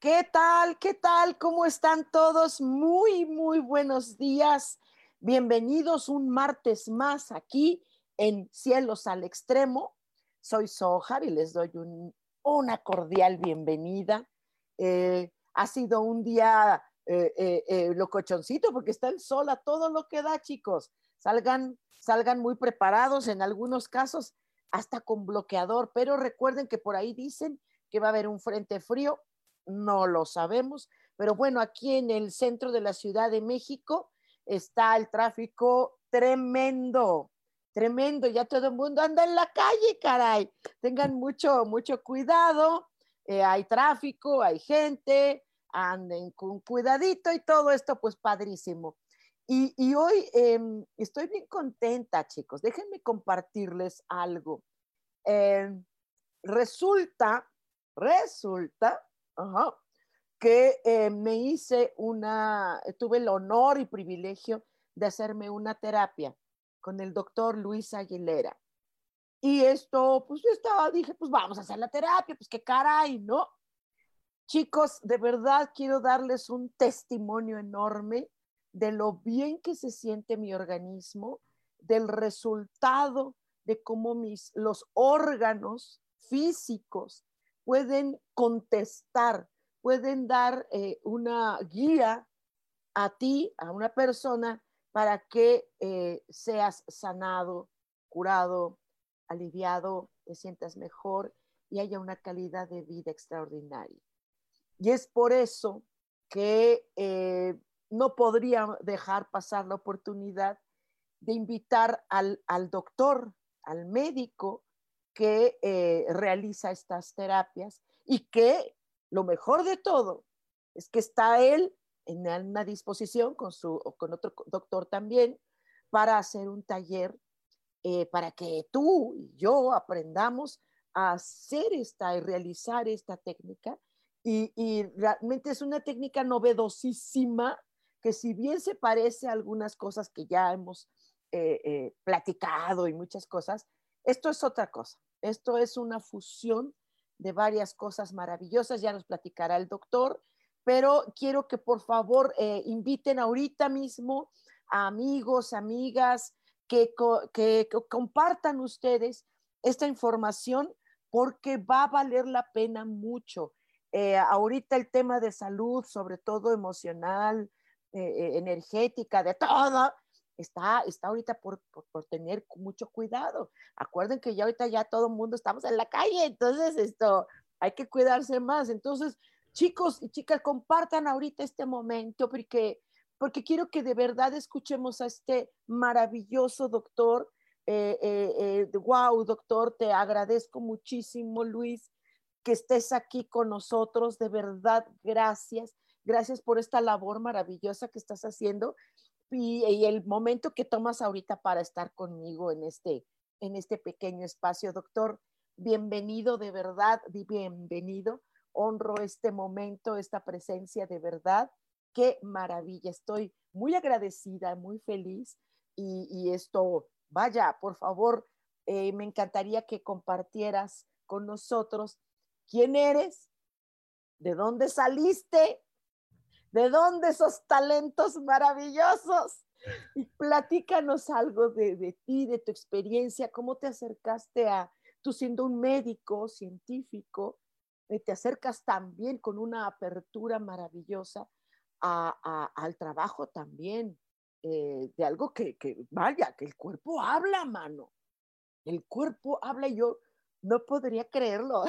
¿Qué tal? ¿Qué tal? ¿Cómo están todos? Muy, muy buenos días. Bienvenidos un martes más aquí en Cielos al Extremo. Soy Sojar y les doy una cordial bienvenida. Eh, ha sido un día eh, eh, locochoncito porque está el sol a todo lo que da, chicos. Salgan, salgan muy preparados, en algunos casos hasta con bloqueador, pero recuerden que por ahí dicen que va a haber un frente frío no lo sabemos, pero bueno, aquí en el centro de la Ciudad de México está el tráfico tremendo, tremendo, ya todo el mundo anda en la calle, caray. Tengan mucho, mucho cuidado, eh, hay tráfico, hay gente, anden con cuidadito y todo esto, pues padrísimo. Y, hoy em, estoy bien contenta, chicos. Déjenme compartirles algo. Em, resulta, resulta que eh, me hice una, tuve el honor y privilegio de hacerme una terapia con el doctor Luis Aguilera. Y esto, pues yo estaba, dije, pues vamos a hacer la terapia, pues qué caray, ¿no? Chicos, de verdad quiero darles un testimonio enorme de lo bien que se siente mi organismo, del resultado de cómo mis, los órganos físicos pueden contestar, pueden dar eh, una guía a ti, a una persona, para que eh, seas sanado, curado, aliviado, te sientas mejor y haya una calidad de vida extraordinaria. Y es por eso que eh, no podría dejar pasar la oportunidad de invitar al, al doctor, al médico, que eh, realiza estas terapias y que lo mejor de todo es que está él en una disposición con, su, con otro doctor también para hacer un taller eh, para que tú y yo aprendamos a hacer esta y realizar esta técnica. Y, realmente es una técnica novedosísima que si bien se parece a algunas cosas que ya hemos eh, platicado y muchas cosas, esto es otra cosa. Esto es una fusión de varias cosas maravillosas. Ya nos platicará el doctor, pero quiero que por favor eh, inviten ahorita mismo a amigos, amigas, que, compartan ustedes esta información porque va a valer la pena mucho. Eh, ahorita el tema de salud, sobre todo emocional, eh, energética, de todo, está, está ahorita por, por, tener mucho cuidado. Acuerden que ya ahorita ya todo el mundo estamos en la calle, entonces esto, hay que cuidarse más. Entonces, chicos y chicas, compartan ahorita este momento porque, porque quiero que de verdad escuchemos a este maravilloso doctor. Eh, eh, wow, eh, doctor, te agradezco muchísimo, Luis, que estés aquí con nosotros. De verdad, gracias. Gracias por esta labor maravillosa que estás haciendo y, el momento que tomas ahorita para estar conmigo en este, en este pequeño espacio. Doctor, bienvenido de verdad, bienvenido. Honro este momento, esta presencia de verdad. Qué maravilla. Estoy muy agradecida, muy feliz. Y, esto, vaya, por favor, eh, me encantaría que compartieras con nosotros quién eres, de dónde saliste, ¿De dónde esos talentos maravillosos? Y platícanos algo de, ti, de tu experiencia, cómo te acercaste a, tú siendo un médico científico, eh, te acercas también con una apertura maravillosa al trabajo también, eh, de algo que, que, vaya, que el cuerpo habla, mano. El cuerpo habla y yo no podría creerlo.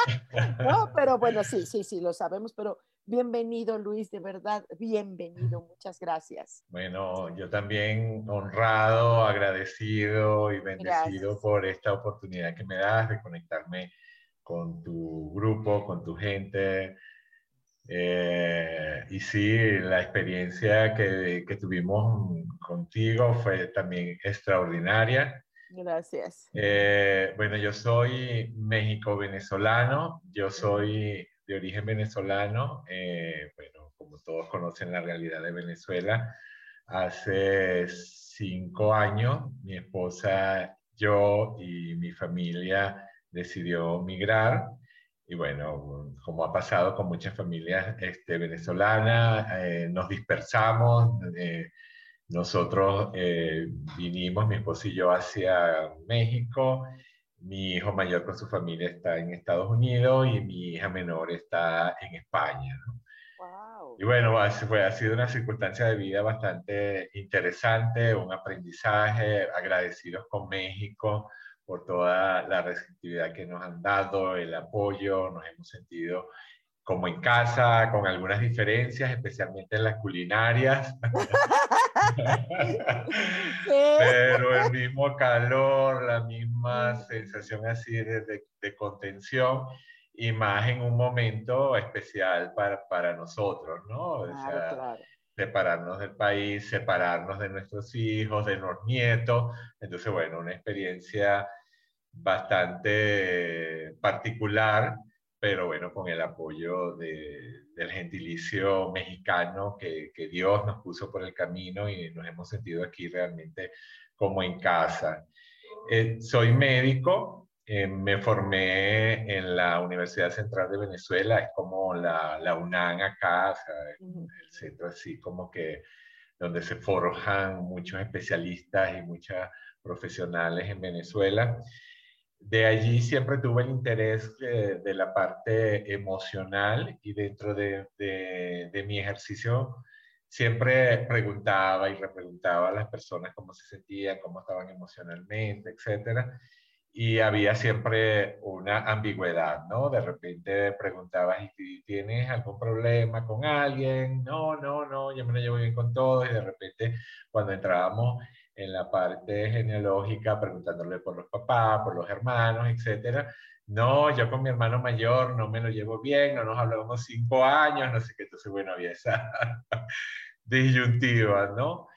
no, pero bueno, sí, sí, sí, lo sabemos, pero bienvenido Luis, de verdad, bienvenido, muchas gracias. Bueno, yo también honrado, agradecido y bendecido por esta oportunidad que me das de conectarme con tu grupo, con tu gente. Eh, y sí, la experiencia que, que tuvimos contigo fue también extraordinaria. Gracias. Eh, bueno, yo soy México-venezolano, yo soy de origen venezolano, eh, bueno, como todos conocen la realidad de Venezuela, hace cinco años mi esposa, yo y mi familia decidió migrar y bueno, como ha pasado con muchas familias este, venezolanas, eh, nos dispersamos. Nosotros eh, vinimos, mi esposo y yo, hacia México. Mi hijo mayor con su familia está en Estados Unidos y mi hija menor está en España. Y bueno, fue, ha sido una circunstancia de vida bastante interesante, un aprendizaje, agradecidos con México por toda la receptividad que nos han dado, el apoyo, nos hemos sentido como en casa, con algunas diferencias, especialmente en las culinarias. Pero el mismo calor, la misma sensación así de, de, contención y más en un momento especial para, para nosotros, ¿no? o sea, Separarnos del país, separarnos de nuestros hijos, de los nietos. Entonces, bueno, una experiencia bastante particular pero bueno, con el apoyo del gentilicio mexicano que, que, Dios nos puso por el camino y nos hemos sentido aquí realmente como en casa. Eh, soy médico, eh, me formé en la Universidad Central de Venezuela, es como la, la UNAM acá, o sea, el centro así como que donde se forjan muchos especialistas y muchas profesionales en Venezuela de allí siempre tuve el interés de, la parte emocional y dentro de, mi ejercicio siempre preguntaba y repreguntaba a las personas cómo se sentían, cómo estaban emocionalmente, etc. Y había siempre una ambigüedad, ¿no? De repente preguntabas, ¿y tienes algún problema con alguien? No, no, no, yo me lo llevo bien con todos. Y de repente cuando entrábamos en la parte genealógica, preguntándole por los papás, por los hermanos, etcétera. No, yo con mi hermano mayor no me lo llevo bien, no nos hablamos cinco años, no sé qué, entonces, bueno, había esa disyuntiva, ¿no?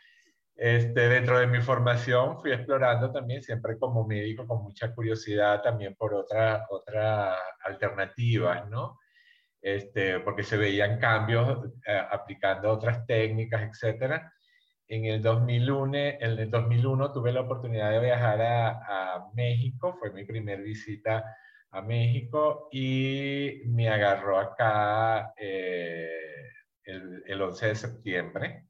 Este, dentro de mi formación fui explorando también, siempre como médico, con mucha curiosidad también por otras otra alternativas, ¿no? Este, porque se veían cambios eh, aplicando otras técnicas, etcétera en el 2001, en el 2001 tuve la oportunidad de viajar a, México, fue mi primer visita a México y me agarró acá eh, el, el, 11 de septiembre.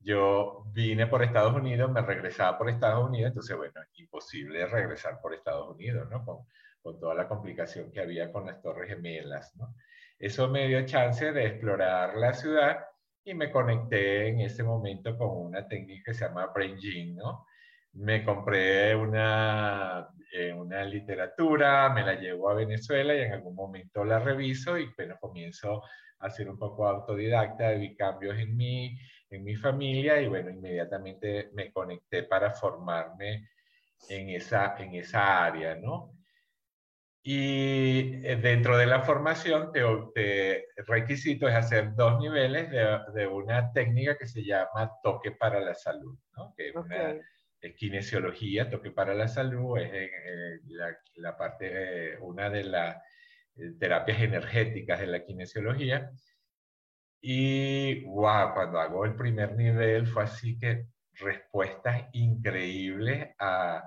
Yo vine por Estados Unidos, me regresaba por Estados Unidos, entonces bueno, imposible regresar por Estados Unidos, ¿no? Con, con toda la complicación que había con las Torres Gemelas, ¿no? Eso me dio chance de explorar la ciudad y me conecté en ese momento con una técnica que se llama Brain ¿no? Me compré una, eh, una literatura, me la llevo a Venezuela y en algún momento la reviso y bueno, comienzo a ser un poco autodidacta, vi cambios en mí, en mi familia y bueno, inmediatamente me conecté para formarme en esa, en esa área, ¿no? Y eh, dentro de la formación, te, requisito es hacer dos niveles de, una técnica que se llama toque para la salud, ¿no? que es una kinesiología, toque para la salud, es la, parte, una de las eh, terapias energéticas de la kinesiología. Y wow, cuando hago el primer nivel fue así que respuestas increíbles a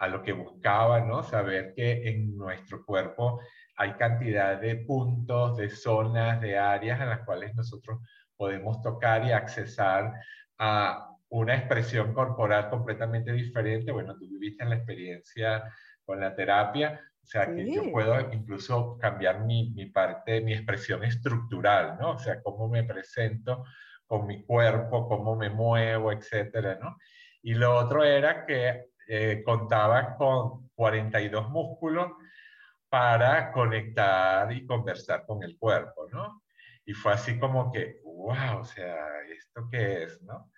a lo que buscaba, ¿no? Saber que en nuestro cuerpo hay cantidad de puntos, de zonas, de áreas en las cuales nosotros podemos tocar y accesar a una expresión corporal completamente diferente. Bueno, tú viviste la experiencia con la terapia. O sea, que yo puedo incluso cambiar mi, mi parte, mi expresión estructural, ¿no? O sea, cómo me presento con mi cuerpo, cómo me muevo, etcétera, ¿no? Y lo otro era que eh, contaba con 42 músculos para conectar y conversar con el cuerpo, ¿no? Y fue así como que, wow, o sea, ¿esto qué es, no?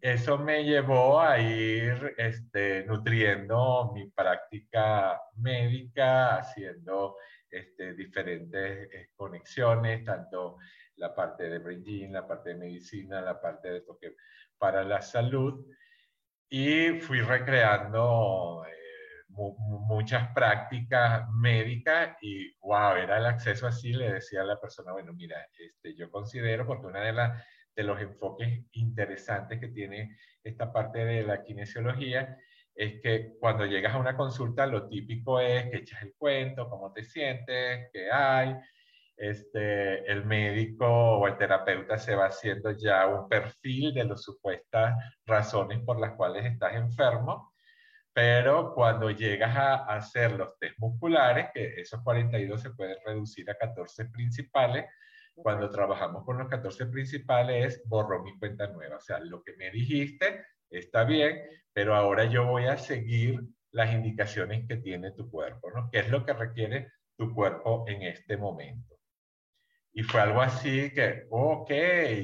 Eso me llevó a ir este, nutriendo mi práctica médica, haciendo este, diferentes eh, conexiones, tanto la parte de brain la parte de medicina, la parte de toque para la salud. Y fui recreando eh, muchas prácticas médicas y wow, era el acceso así, le decía a la persona, bueno, mira, este, yo considero, porque una de, las de los enfoques interesantes que tiene esta parte de la kinesiología es que cuando llegas a una consulta lo típico es que echas el cuento, cómo te sientes, qué hay, este, el médico o el terapeuta se va haciendo ya un perfil de las supuestas razones por las cuales estás enfermo, pero cuando llegas a hacer los test musculares, que esos 42 se pueden reducir a 14 principales, cuando trabajamos con los 14 principales es borro mi cuenta nueva, o sea, lo que me dijiste está bien, pero ahora yo voy a seguir las indicaciones que tiene tu cuerpo, ¿no? ¿Qué es lo que requiere tu cuerpo en este momento? Y fue algo así que, ok,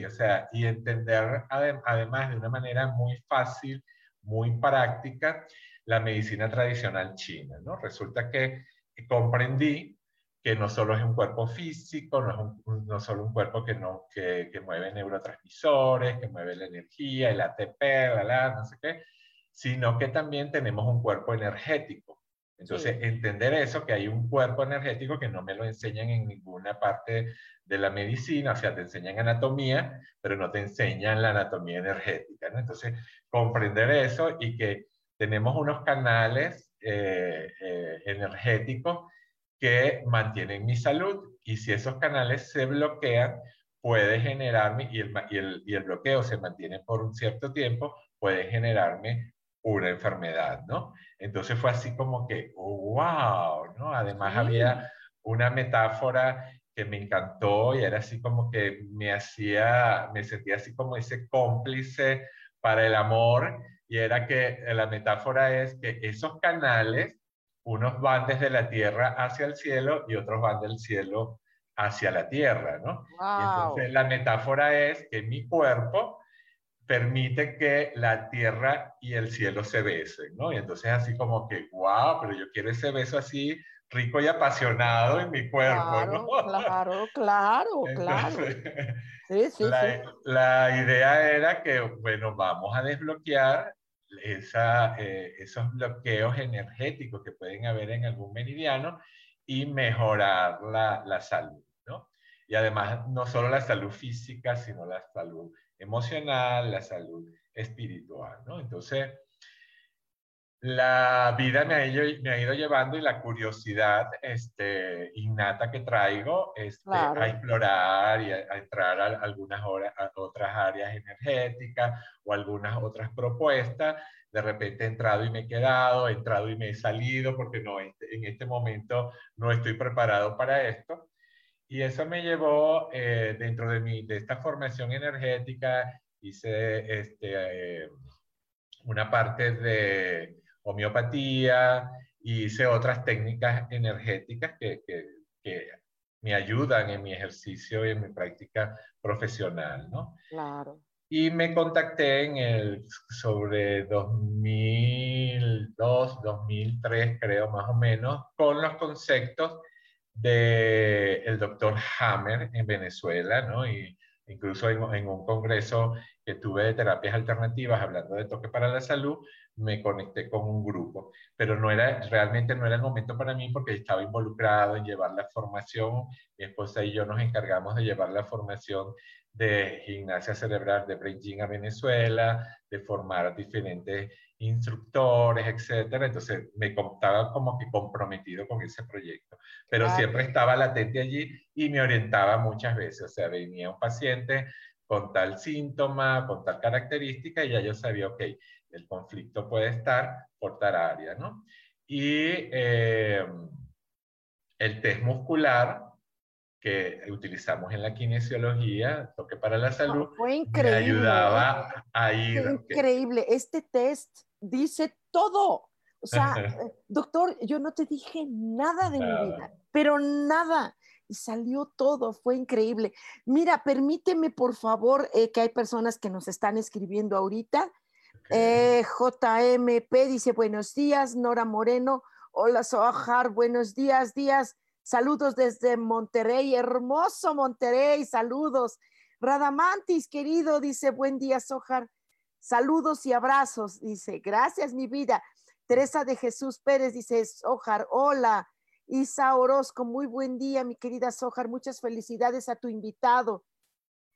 o sea, y entender además de una manera muy fácil, muy práctica, la medicina tradicional china, ¿no? Resulta que comprendí que no solo es un cuerpo físico, no es un, no solo un cuerpo que, no, que, que, mueve neurotransmisores, que mueve la energía, el ATP, la, la, no sé qué, sino que también tenemos un cuerpo energético. Entonces, entender eso, que hay un cuerpo energético que no me lo enseñan en ninguna parte de la medicina, o sea, te enseñan anatomía, pero no te enseñan la anatomía energética. ¿no? Entonces, comprender eso y que tenemos unos canales eh, eh, energéticos que mantienen mi salud y si esos canales se bloquean, puede generarme, y el, y el, y el bloqueo se mantiene por un cierto tiempo, puede generarme una enfermedad, ¿no? Entonces fue así como que, wow, ¿no? Además había una metáfora que me encantó y era así como que me hacía, me sentía así como ese cómplice para el amor y era que la metáfora es que esos canales, unos van desde la tierra hacia el cielo y otros van del cielo hacia la tierra, ¿no? entonces la metáfora es que mi cuerpo permite que la tierra y el cielo se besen, ¿no? Y entonces así como que, wow, pero yo quiero ese beso así rico y apasionado en mi cuerpo, claro, ¿no? Claro, claro, claro. Sí, sí, la, sí. la, idea era que, bueno, vamos a desbloquear esa, eh, esos bloqueos energéticos que pueden haber en algún meridiano y mejorar la, la salud, ¿no? Y además, no solo la salud física, sino la salud emocional, la salud espiritual, ¿no? Entonces, la vida me ha, ido, me ha ido llevando y la curiosidad este, innata que traigo este, a explorar y a, entrar a algunas horas, a otras áreas energéticas o algunas otras propuestas. De repente he entrado y me he quedado, he entrado y me he salido porque no, en este momento no estoy preparado para esto. Y eso me llevó eh, dentro de, mi, de esta formación energética, hice este, eh, una parte de homeopatía, hice otras técnicas energéticas que, que, que, me ayudan en mi ejercicio y en mi práctica profesional, ¿no? Claro. Y me contacté en el, sobre 2002, 2003 creo más o menos, con los conceptos del el doctor Hammer en Venezuela, ¿no? Y incluso en, en, un congreso que tuve de terapias alternativas hablando de toque para la salud, me conecté con un grupo, pero no era, realmente no era el momento para mí porque estaba involucrado en llevar la formación. Mi esposa y yo nos encargamos de llevar la formación de gimnasia cerebral de Beijing a Venezuela, de formar diferentes instructores, etcétera. Entonces me estaba como que comprometido con ese proyecto, pero siempre estaba latente allí y me orientaba muchas veces. O sea, venía un paciente con tal síntoma, con tal característica y ya yo sabía, ok, el conflicto puede estar por tal área, ¿no? Y eh, el test muscular que utilizamos en la kinesiología, toque para la salud, fue increíble, me ayudaba a ir. Fue increíble. Este test dice todo. O sea, eh, doctor, yo no te dije nada de mi vida, pero nada. Y salió todo, fue increíble. Mira, permíteme, por favor, eh, que hay personas que nos están escribiendo ahorita. Eh, JMP dice, buenos días, Nora Moreno. Hola, Sojar, buenos días, días. Saludos desde Monterrey, hermoso Monterrey, saludos. Radamantis, querido, dice, buen día, Sojar. Saludos y abrazos, dice, gracias, mi vida. Teresa de Jesús Pérez dice, Sojar, hola. Isa Orozco, muy buen día, mi querida Sojar. Muchas felicidades a tu invitado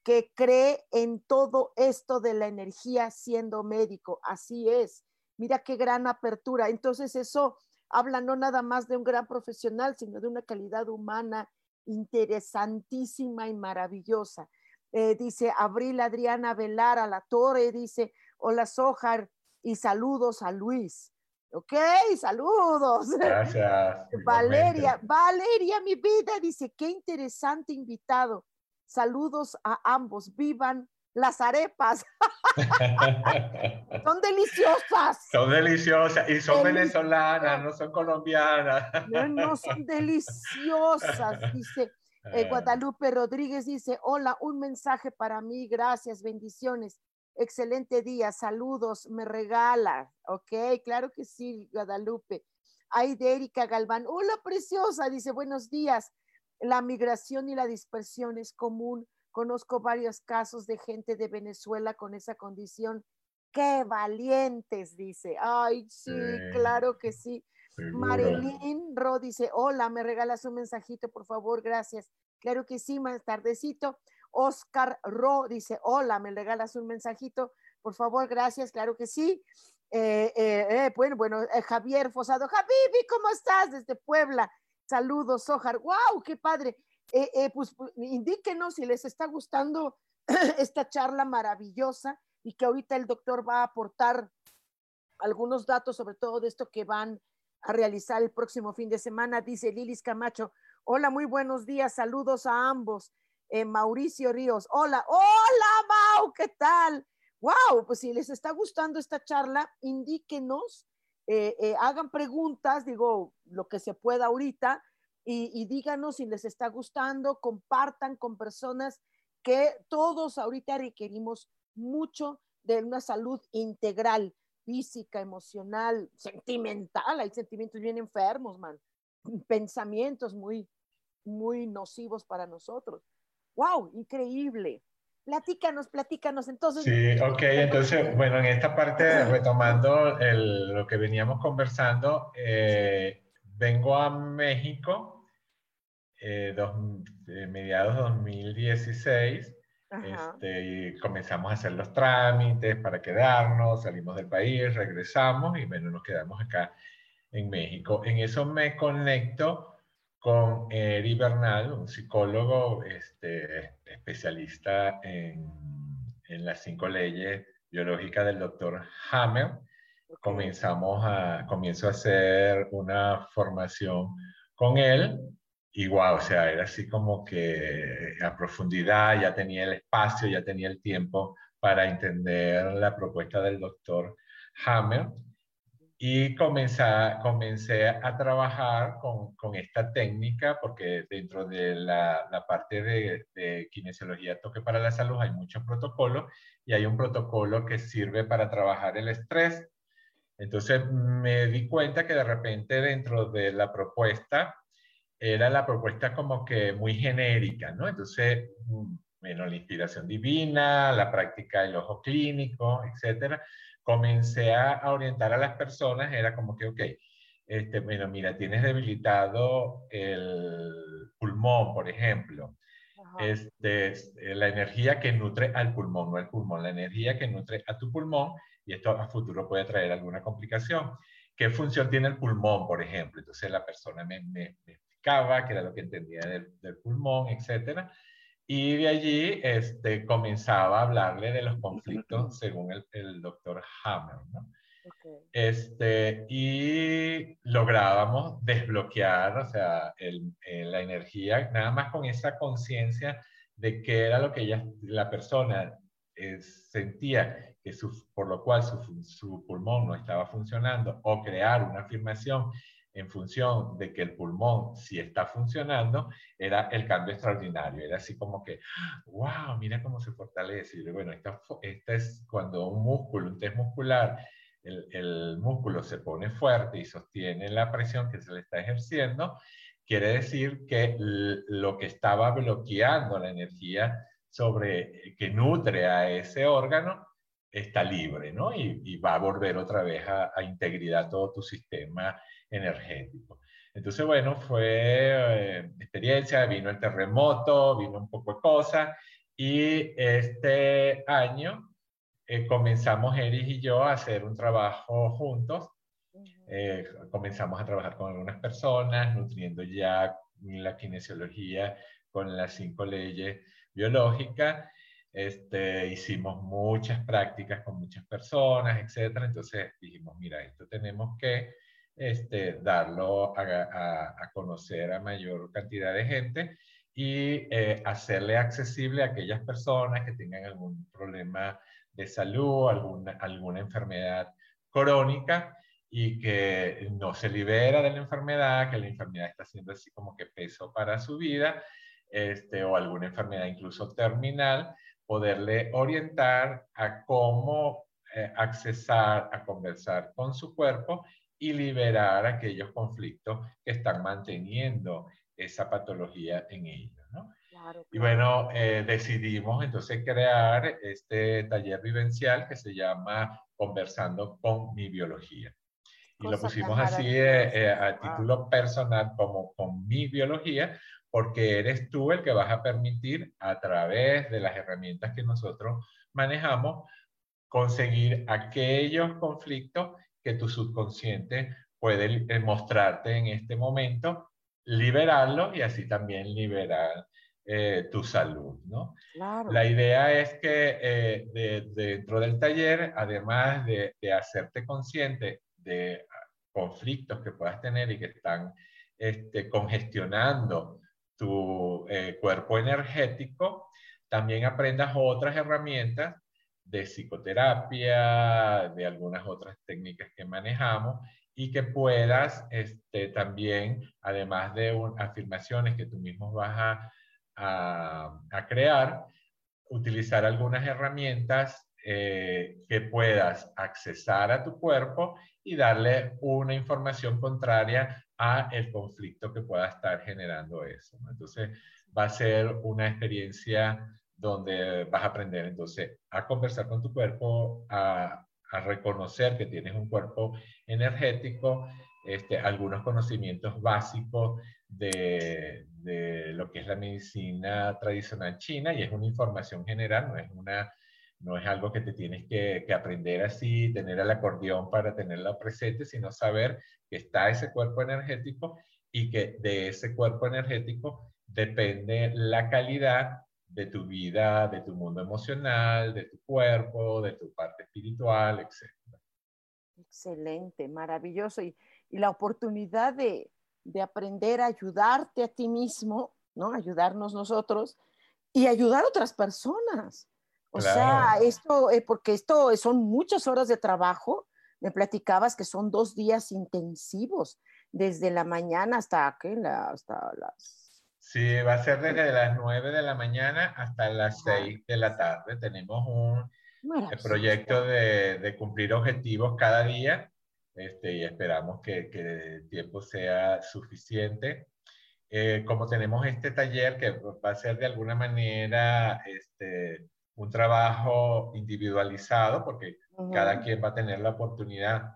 que cree en todo esto de la energía siendo médico. Así es. Mira qué gran apertura. Entonces eso habla no nada más de un gran profesional, sino de una calidad humana interesantísima y maravillosa. Eh, dice Abril Adriana Velar a la Torre, dice, hola Sojar y saludos a Luis. Ok, saludos. Gracias. Valeria, Valeria, mi vida, dice, qué interesante invitado. Saludos a ambos, vivan las arepas. son deliciosas. Son deliciosas y son venezolanas, no son colombianas. no, son deliciosas, dice eh, ah. Guadalupe Rodríguez, dice, hola, un mensaje para mí, gracias, bendiciones. Excelente día, saludos, me regala. Ok, claro que sí, Guadalupe. Ay, de Erika Galván, hola preciosa, dice, buenos días. La migración y la dispersión es común Conozco varios casos de gente de Venezuela con esa condición. ¡Qué valientes! Dice. Ay, sí, claro que sí. Marilyn Ro dice, hola, me regalas un mensajito, por favor, gracias. Claro que sí, más tardecito. Oscar Ro dice, hola, me regalas un mensajito, por favor, gracias, claro que sí. Eh, eh, eh, bueno, bueno, Javier Fosado, Javibi, ¿cómo estás? Desde Puebla. Saludos, Ojar. ¡Wow! ¡Qué padre! Eh, eh, pues, pues indíquenos si les está gustando esta charla maravillosa y que ahorita el doctor va a aportar algunos datos sobre todo de esto que van a realizar el próximo fin de semana, dice Lilis Camacho. Hola, muy buenos días, saludos a ambos. Eh, Mauricio Ríos, hola, hola Mau, ¿qué tal? Wow, pues si les está gustando esta charla, indíquenos, hagan preguntas, digo, lo que se pueda ahorita, y, díganos si les está gustando, compartan con personas que todos ahorita requerimos mucho de una salud integral, física, emocional, sentimental. Hay sentimientos bien enfermos, man. Pensamientos muy, muy nocivos para nosotros. ¡Wow! Increíble. Platícanos, platícanos. Entonces. Sí, ok. Entonces, bueno, en esta parte, retomando lo que veníamos conversando, eh, vengo a México eh, dos, eh, mediados de 2016 este, y comenzamos a hacer los trámites para quedarnos, salimos del país, regresamos y bueno, nos quedamos acá en México. En eso me conecto con Eri Bernal, un psicólogo este, especialista en, en, las cinco leyes biológicas del doctor Hammer. Comenzamos a, comienzo a hacer una formación con él igual, o sea, era así como que a profundidad, ya tenía el espacio, ya tenía el tiempo para entender la propuesta del doctor Hammer y comencé, comencé a trabajar con, con, esta técnica porque dentro de la, la parte de, de, kinesiología toque para la salud hay muchos protocolos y hay un protocolo que sirve para trabajar el estrés. Entonces me di cuenta que de repente dentro de la propuesta era la propuesta como que muy genérica, ¿no? Entonces, bueno, mm, la inspiración divina, la práctica del ojo clínico, etcétera, comencé a, orientar a las personas, era como que, ok, este, bueno, mira, tienes debilitado el pulmón, por ejemplo. Este, la energía que nutre al pulmón, no el pulmón, la energía que nutre a tu pulmón, y esto a futuro puede traer alguna complicación. ¿Qué función tiene el pulmón, por ejemplo? Entonces la persona me, me, me que era lo que entendía del, pulmón, etcétera. Y de allí este, comenzaba a hablarle de los conflictos según el, el doctor Hammer. ¿no? Este, y lográbamos desbloquear, o sea, la energía, nada más con esa conciencia de qué era lo que ella, la persona eh, sentía, que por lo cual su, su pulmón no estaba funcionando, o crear una afirmación en función de que el pulmón si está funcionando, era el cambio extraordinario. Era así como que, wow, mira cómo se fortalece. Y bueno, esta, es cuando un músculo, un test muscular, el, el, músculo se pone fuerte y sostiene la presión que se le está ejerciendo, quiere decir que lo que estaba bloqueando la energía sobre, que nutre a ese órgano está libre, ¿no? Y, va a volver otra vez a, a integridad todo tu sistema energético. Entonces, bueno, fue eh, experiencia, vino el terremoto, vino un poco de cosas y este año eh, comenzamos Eris y yo a hacer un trabajo juntos. Eh, comenzamos a trabajar con algunas personas, nutriendo ya la kinesiología con las cinco leyes biológicas. Este, hicimos muchas prácticas con muchas personas, etcétera. Entonces dijimos, mira, esto tenemos que este, darlo a, conocer a mayor cantidad de gente y eh, hacerle accesible a aquellas personas que tengan algún problema de salud, alguna, alguna enfermedad crónica y que no se libera de la enfermedad, que la enfermedad está siendo así como que peso para su vida, este, o alguna enfermedad incluso terminal, poderle orientar a cómo eh, accesar a conversar con su cuerpo y liberar aquellos conflictos que están manteniendo esa patología en ellos. ¿no? Y bueno, eh, decidimos entonces crear este taller vivencial que se llama Conversando con mi biología. Y lo pusimos así eh, eh, a título personal como con mi biología, porque eres tú el que vas a permitir a través de las herramientas que nosotros manejamos conseguir aquellos conflictos que tu subconsciente puede eh, mostrarte en este momento, liberarlo y así también liberar eh, tu salud, ¿no? La idea es que eh, dentro del taller, además de, hacerte consciente de conflictos que puedas tener y que están este, congestionando tu cuerpo energético, también aprendas otras herramientas de psicoterapia, de algunas otras técnicas que manejamos y que puedas este, también, además de afirmaciones que tú mismo vas a, a, crear, utilizar algunas herramientas eh, que puedas accesar a tu cuerpo y darle una información contraria a el conflicto que pueda estar generando eso. Entonces, va a ser una experiencia donde vas a aprender. Entonces a conversar con tu cuerpo, a, reconocer que tienes un cuerpo energético, este, algunos conocimientos básicos de, lo que es la medicina tradicional china y es una información general, no es, una, no es algo que te tienes que, que aprender así, tener el acordeón para tenerlo presente, sino saber que está ese cuerpo energético y que de ese cuerpo energético depende la calidad de tu vida, de tu mundo emocional, de tu cuerpo, de tu parte espiritual, etc. Excelente, maravilloso. Y, la oportunidad de, aprender a ayudarte a ti mismo, ¿no? Ayudarnos nosotros y ayudar a otras personas. O sea, esto, eh, porque esto son muchas horas de trabajo. Me platicabas que son dos días intensivos, desde la mañana hasta, ¿qué? hasta las Sí, va a ser desde las 9 de la mañana hasta las 6 de la tarde. Tenemos un proyecto de, cumplir objetivos cada día este, y esperamos que, el tiempo sea suficiente. Eh, como tenemos este taller que va a ser de alguna manera este, un trabajo individualizado, porque cada quien va a tener la oportunidad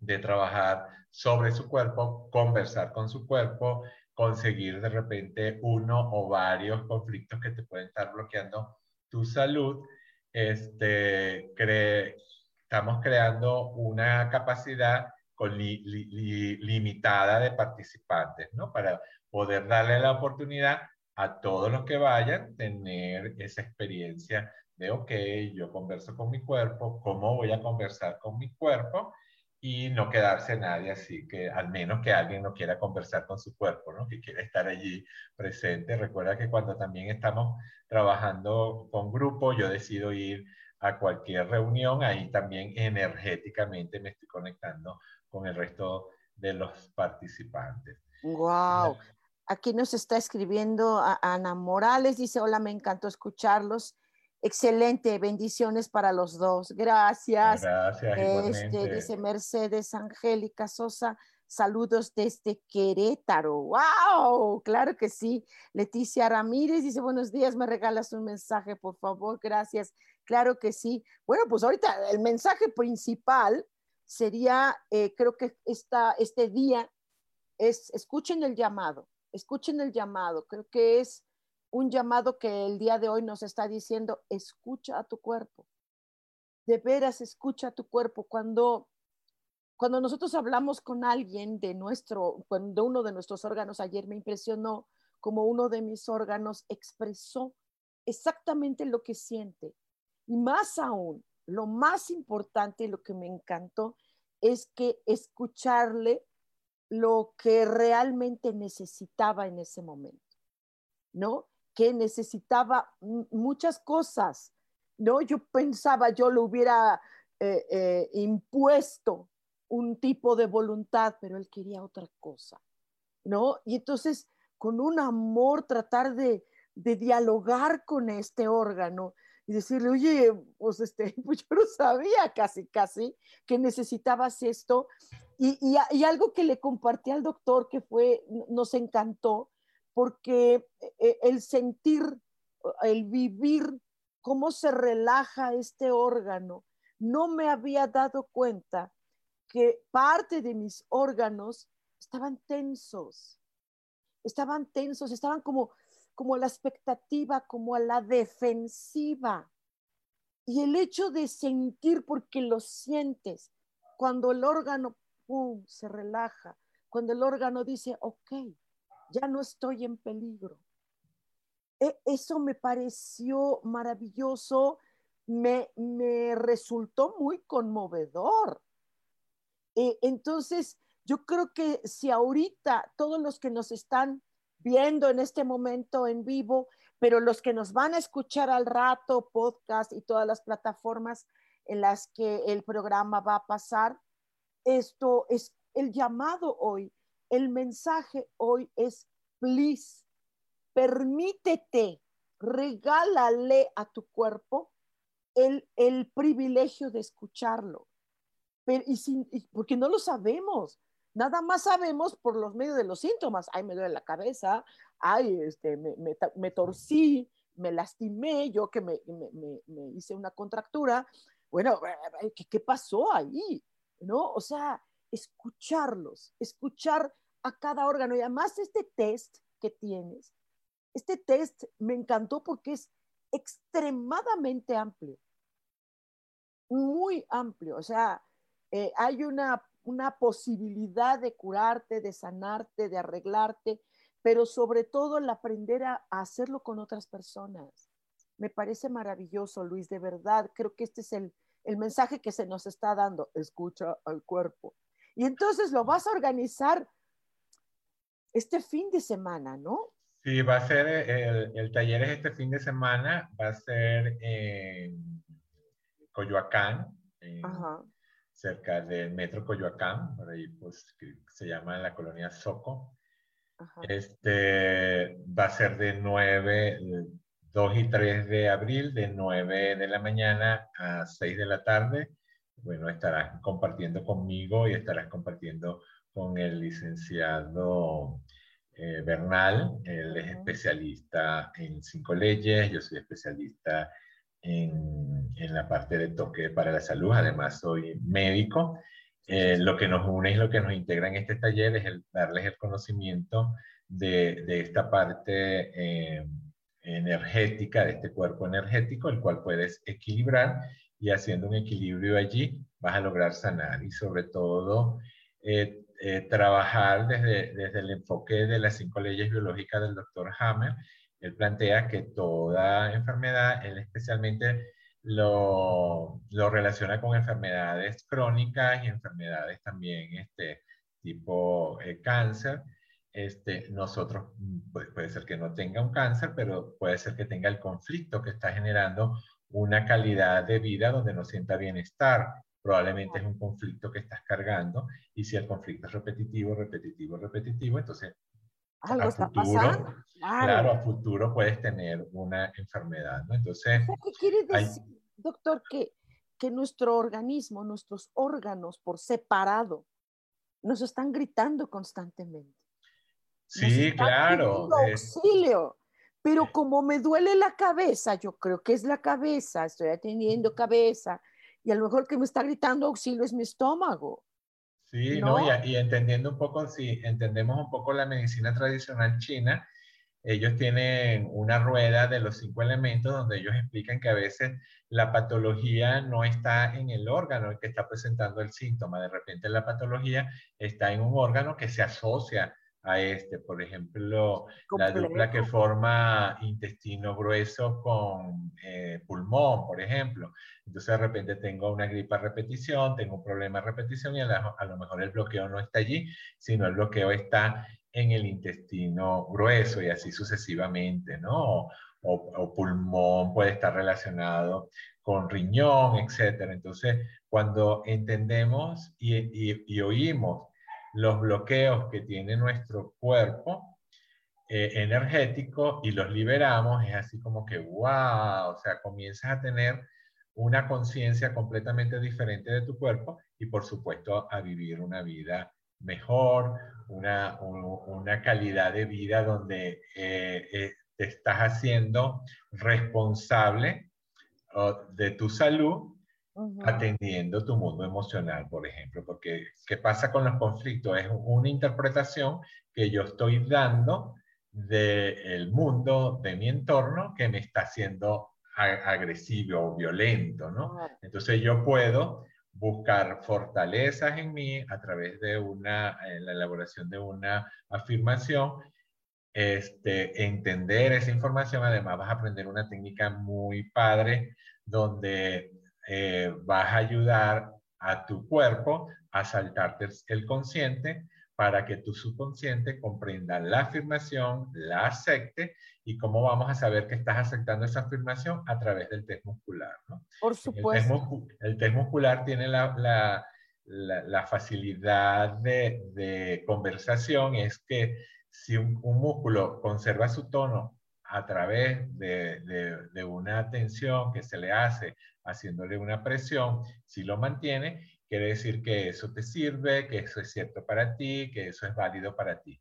de trabajar sobre su cuerpo, conversar con su cuerpo, conseguir de repente uno o varios conflictos que te pueden estar bloqueando tu salud, este, estamos creando una capacidad con limitada de participantes, ¿no? Para poder darle la oportunidad a todos los que vayan tener esa experiencia de, ok, yo converso con mi cuerpo, ¿cómo voy a conversar con mi cuerpo? Y no quedarse nadie así, que al menos que alguien no quiera conversar con su cuerpo, ¿no? Que quiera estar allí presente. Recuerda que cuando también estamos trabajando con grupo, yo decido ir a cualquier reunión, ahí también energéticamente me estoy conectando con el resto de los participantes. Wow. Aquí nos está escribiendo Ana Morales, dice, hola, me encantó escucharlos. Excelente, bendiciones para los dos. Gracias. Gracias. Este, dice Mercedes Angélica Sosa, saludos desde Querétaro. ¡Wow! Claro que sí. Leticia Ramírez dice, buenos días, me regalas un mensaje, por favor. Gracias. Claro que sí. Bueno, pues ahorita el mensaje principal sería, eh, creo que esta, este día es, escuchen el llamado, escuchen el llamado. Creo que es un llamado que el día de hoy nos está diciendo, escucha a tu cuerpo. De veras, escucha a tu cuerpo. Cuando, cuando nosotros hablamos con alguien de nuestro, cuando uno de nuestros órganos, ayer me impresionó como uno de mis órganos expresó exactamente lo que siente. Y más aún, lo más importante y lo que me encantó es que escucharle lo que realmente necesitaba en ese momento, ¿no? Que necesitaba muchas cosas, ¿no? Yo pensaba, yo lo hubiera eh, eh, impuesto un tipo de voluntad, pero él quería otra cosa, ¿no? Y entonces, con un amor, tratar de, de dialogar con este órgano y decirle, oye, pues, este, pues yo no sabía casi, casi que necesitabas esto. Y, y, algo que le compartí al doctor que fue, nos encantó, porque eh, el sentir, el vivir, cómo se relaja este órgano, no me había dado cuenta que parte de mis órganos estaban tensos, estaban tensos, estaban como como la expectativa, como a la defensiva. Y el hecho de sentir, porque lo sientes, cuando el órgano se relaja, cuando el órgano dice, ok, ya no estoy en peligro. E, eso me pareció maravilloso, me, me resultó muy conmovedor. E, entonces, yo creo que si ahorita todos los que nos están viendo en este momento en vivo, pero los que nos van a escuchar al rato, podcast y todas las plataformas en las que el programa va a pasar, esto es el llamado hoy, el mensaje hoy es, please, permítete, regálale a tu cuerpo el, el privilegio de escucharlo. Pero, y sin, porque no lo sabemos. Nada más sabemos por los medios de los síntomas. Ay, me duele la cabeza, ay, este, me, me, torcí, me lastimé, yo que me, me, hice una contractura. Bueno, ¿qué, ¿qué pasó ahí? ¿No? O sea, escucharlos, escuchar a cada órgano. Y además este test que tienes, este test me encantó porque es extremadamente amplio, muy amplio. O sea, eh, hay una una posibilidad de curarte, de sanarte, de arreglarte, pero sobre todo el aprender a, hacerlo con otras personas. Me parece maravilloso, Luis, de verdad. Creo que este es el, mensaje que se nos está dando. Escucha al cuerpo. Y entonces lo vas a organizar este fin de semana, ¿no? Sí, va a ser, el, el taller es este fin de semana, va a ser en Coyoacán, Ajá cerca del metro Coyoacán, por ahí pues se llama la colonia Soco. Este va a ser de 9, 2 y 3 de abril, de 9 de la mañana a 6 de la tarde. Bueno, estarás compartiendo conmigo y estarás compartiendo con el licenciado eh, Bernal. Él es especialista en cinco leyes, yo soy especialista en, en, la parte de toque para la salud, además soy médico. Eh, lo que nos une y lo que nos integra en este taller es el, darles el conocimiento de, de esta parte eh, energética, de este cuerpo energético, el cual puedes equilibrar y haciendo un equilibrio allí vas a lograr sanar y sobre todo eh, trabajar desde, desde el enfoque de las cinco leyes biológicas del doctor Hammer Él plantea que toda enfermedad, él especialmente lo, lo relaciona con enfermedades crónicas y enfermedades también este, tipo eh, cáncer. Este, nosotros puede, puede ser que no tenga un cáncer, pero puede ser que tenga el conflicto que está generando una calidad de vida donde no sienta bienestar. Probablemente es un conflicto que estás cargando y si el conflicto es repetitivo, repetitivo, repetitivo, entonces algo está pasando. Claro. a futuro puedes tener una enfermedad, ¿no? Entonces... ¿Qué quiere decir, doctor, que, que nuestro organismo, nuestros órganos por separado, nos están gritando constantemente? Sí, claro. Auxilio. Pero como me duele la cabeza, yo creo que es la cabeza, estoy atendiendo cabeza, y a lo mejor que me está gritando auxilio es mi estómago. Sí, ¿no? y, entendiendo un poco, si entendemos un poco la medicina tradicional china, ellos tienen una rueda de los cinco elementos donde ellos explican que a veces la patología no está en el órgano que está presentando el síntoma, de repente la patología está en un órgano que se asocia a este. Por ejemplo, la dupla que forma intestino grueso con eh, pulmón, por ejemplo. Entonces de repente tengo una gripa a repetición, tengo un problema a repetición y a, lo mejor el bloqueo no está allí, sino el bloqueo está en el intestino grueso y así sucesivamente, ¿no? O, pulmón puede estar relacionado con riñón, etcétera. Entonces, cuando entendemos y oímos los bloqueos que tiene nuestro cuerpo eh, energético y los liberamos, es así como que, wow, o sea, comienzas a tener una conciencia completamente diferente de tu cuerpo y por supuesto a vivir una vida mejor, una, una calidad de vida donde eh, eh, te estás haciendo responsable de tu salud atendiendo tu mundo emocional, por ejemplo, porque ¿qué pasa con los conflictos? Es una interpretación que yo estoy dando del mundo, de mi entorno, que me está haciendo agresivo o violento, ¿no? Entonces yo puedo buscar fortalezas en mí a través de una, la elaboración de una afirmación, este, entender esa información, además vas a aprender una técnica muy padre donde eh, vas a ayudar a tu cuerpo a saltarte el consciente para que tu subconsciente comprenda la afirmación, la acepte y cómo vamos a saber que estás aceptando esa afirmación a través del test muscular. ¿no? Por supuesto. El test, muscular tiene la, la, la, facilidad de, de, conversación, es que si un, un, músculo conserva su tono a través de, de, de una tensión que se le hace haciéndole una presión, si lo mantiene, quiere decir que eso te sirve, que eso es cierto para ti, que eso es válido para ti.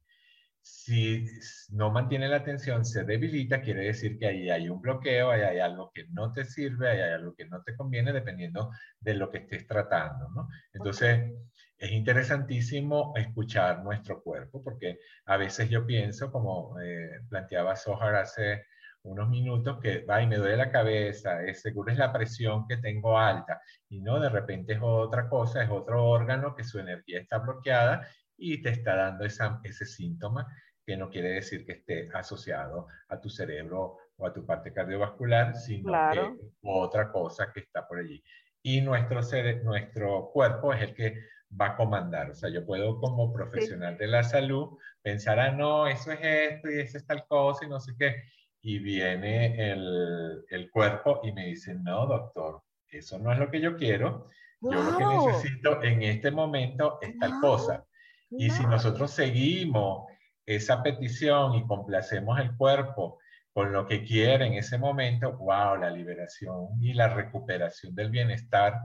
Si no mantiene la tensión, se debilita, quiere decir que ahí hay un bloqueo, ahí hay algo que no te sirve, ahí hay algo que no te conviene, dependiendo de lo que estés tratando, ¿no? Entonces, es interesantísimo escuchar nuestro cuerpo, porque a veces yo pienso, como eh, planteaba Sohar hace unos minutos que va y me duele la cabeza, es seguro es la presión que tengo alta y no, de repente es otra cosa, es otro órgano que su energía está bloqueada y te está dando esa, ese síntoma que no quiere decir que esté asociado a tu cerebro o a tu parte cardiovascular, sino que otra cosa que está por allí. Y nuestro, nuestro cuerpo es el que va a comandar. O sea, yo puedo como profesional de la salud pensar, ah, no, eso es esto y eso es tal cosa y no sé qué y viene el, el, cuerpo y me dice, no, doctor, eso no es lo que yo quiero. Yo lo que necesito en este momento es tal cosa. Y si nosotros seguimos esa petición y complacemos el cuerpo con lo que quiere en ese momento, wow, la liberación y la recuperación del bienestar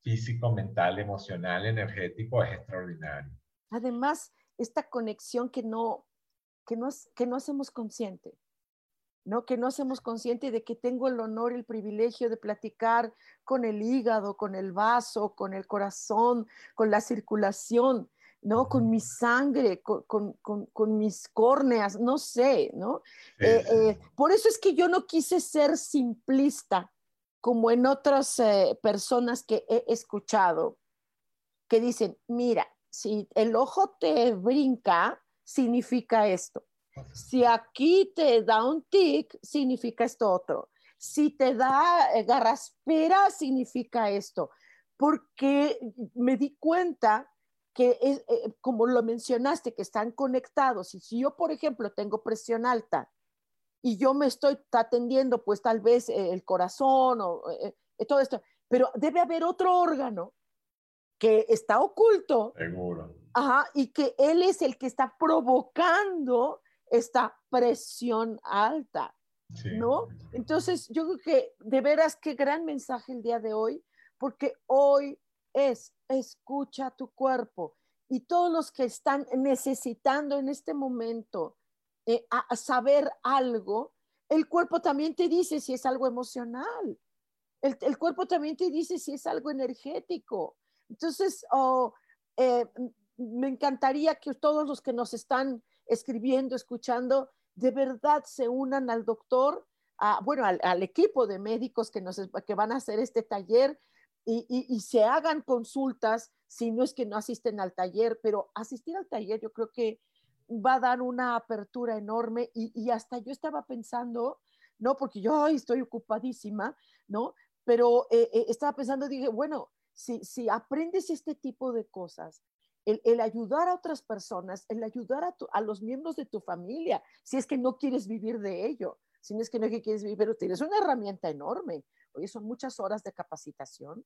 físico, mental, emocional, energético es extraordinario. Además, esta conexión que no, que no, que no hacemos consciente. ¿No? Que no hacemos conscientes de que tengo el honor y el privilegio de platicar con el hígado, con el vaso, con el corazón, con la circulación, ¿no? Con mi sangre, con, mis córneas, no sé, ¿no? Eh, eh, por eso es que yo no quise ser simplista, como en otras eh, personas que he escuchado, que dicen, mira, si el ojo te brinca, significa esto Si aquí te da un tic, significa esto otro. Si te da eh, garraspera, significa esto. Porque me di cuenta que, es, eh, como lo mencionaste, que están conectados. Y si yo, por ejemplo, tengo presión alta y yo me estoy atendiendo, pues tal vez eh, el corazón o todo esto, pero debe haber otro órgano que está oculto. Seguro. Ajá, y que él es el que está provocando esta presión alta, ¿no? Entonces, yo creo que de veras qué gran mensaje el día de hoy, porque hoy es escucha tu cuerpo y todos los que están necesitando en este momento eh, a, saber algo, el cuerpo también te dice si es algo emocional, el, el cuerpo también te dice si es algo energético. Entonces, oh, eh, me encantaría que todos los que nos están escribiendo, escuchando, de verdad se unan al doctor, a, bueno, al, equipo de médicos que, van a hacer este taller y, se hagan consultas, si no es que no asisten al taller, pero asistir al taller yo creo que va a dar una apertura enorme y, hasta yo estaba pensando, no, porque yo estoy ocupadísima, ¿no? Pero eh, eh, estaba pensando, dije, bueno, si, si aprendes este tipo de cosas, el, ayudar a otras personas, el ayudar a, los miembros de tu familia, si es que no quieres vivir de ello, si es que no quieres vivir, pero tienes una herramienta enorme. Oye, son muchas horas de capacitación,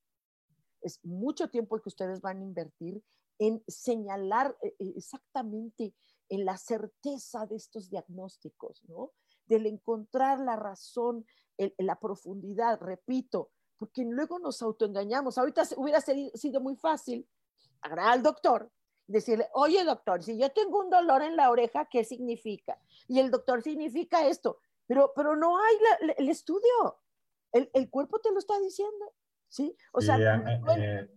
es mucho tiempo el que ustedes van a invertir en señalar eh, eh, exactamente en la certeza de estos diagnósticos, ¿no? Del encontrar la razón, en la profundidad, repito, porque luego nos autoengañamos. Ahorita hubiera sido muy fácil agarrar al doctor, decirle, oye doctor, si yo tengo un dolor en la oreja, ¿qué significa? Y el doctor significa esto, pero, pero no hay el estudio, el, el, cuerpo te lo está diciendo, ¿sí? O sea, eh,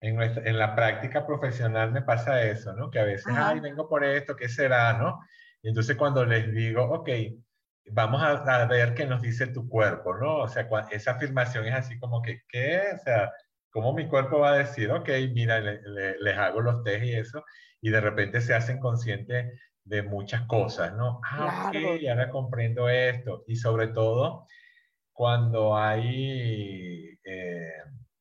en, en, la práctica profesional me pasa eso, ¿no? Que a veces, ay, vengo por esto, ¿qué será, no? Y entonces cuando les digo, ok, vamos a, a, ver qué nos dice tu cuerpo, ¿no? O sea, esa afirmación es así como que, ¿qué? O sea, ¿Cómo mi cuerpo va a decir, ok, mira, les hago los test y eso, y de repente se hacen conscientes de muchas cosas, ¿no? Ah, ok, ahora comprendo esto. Y sobre todo, cuando hay eh,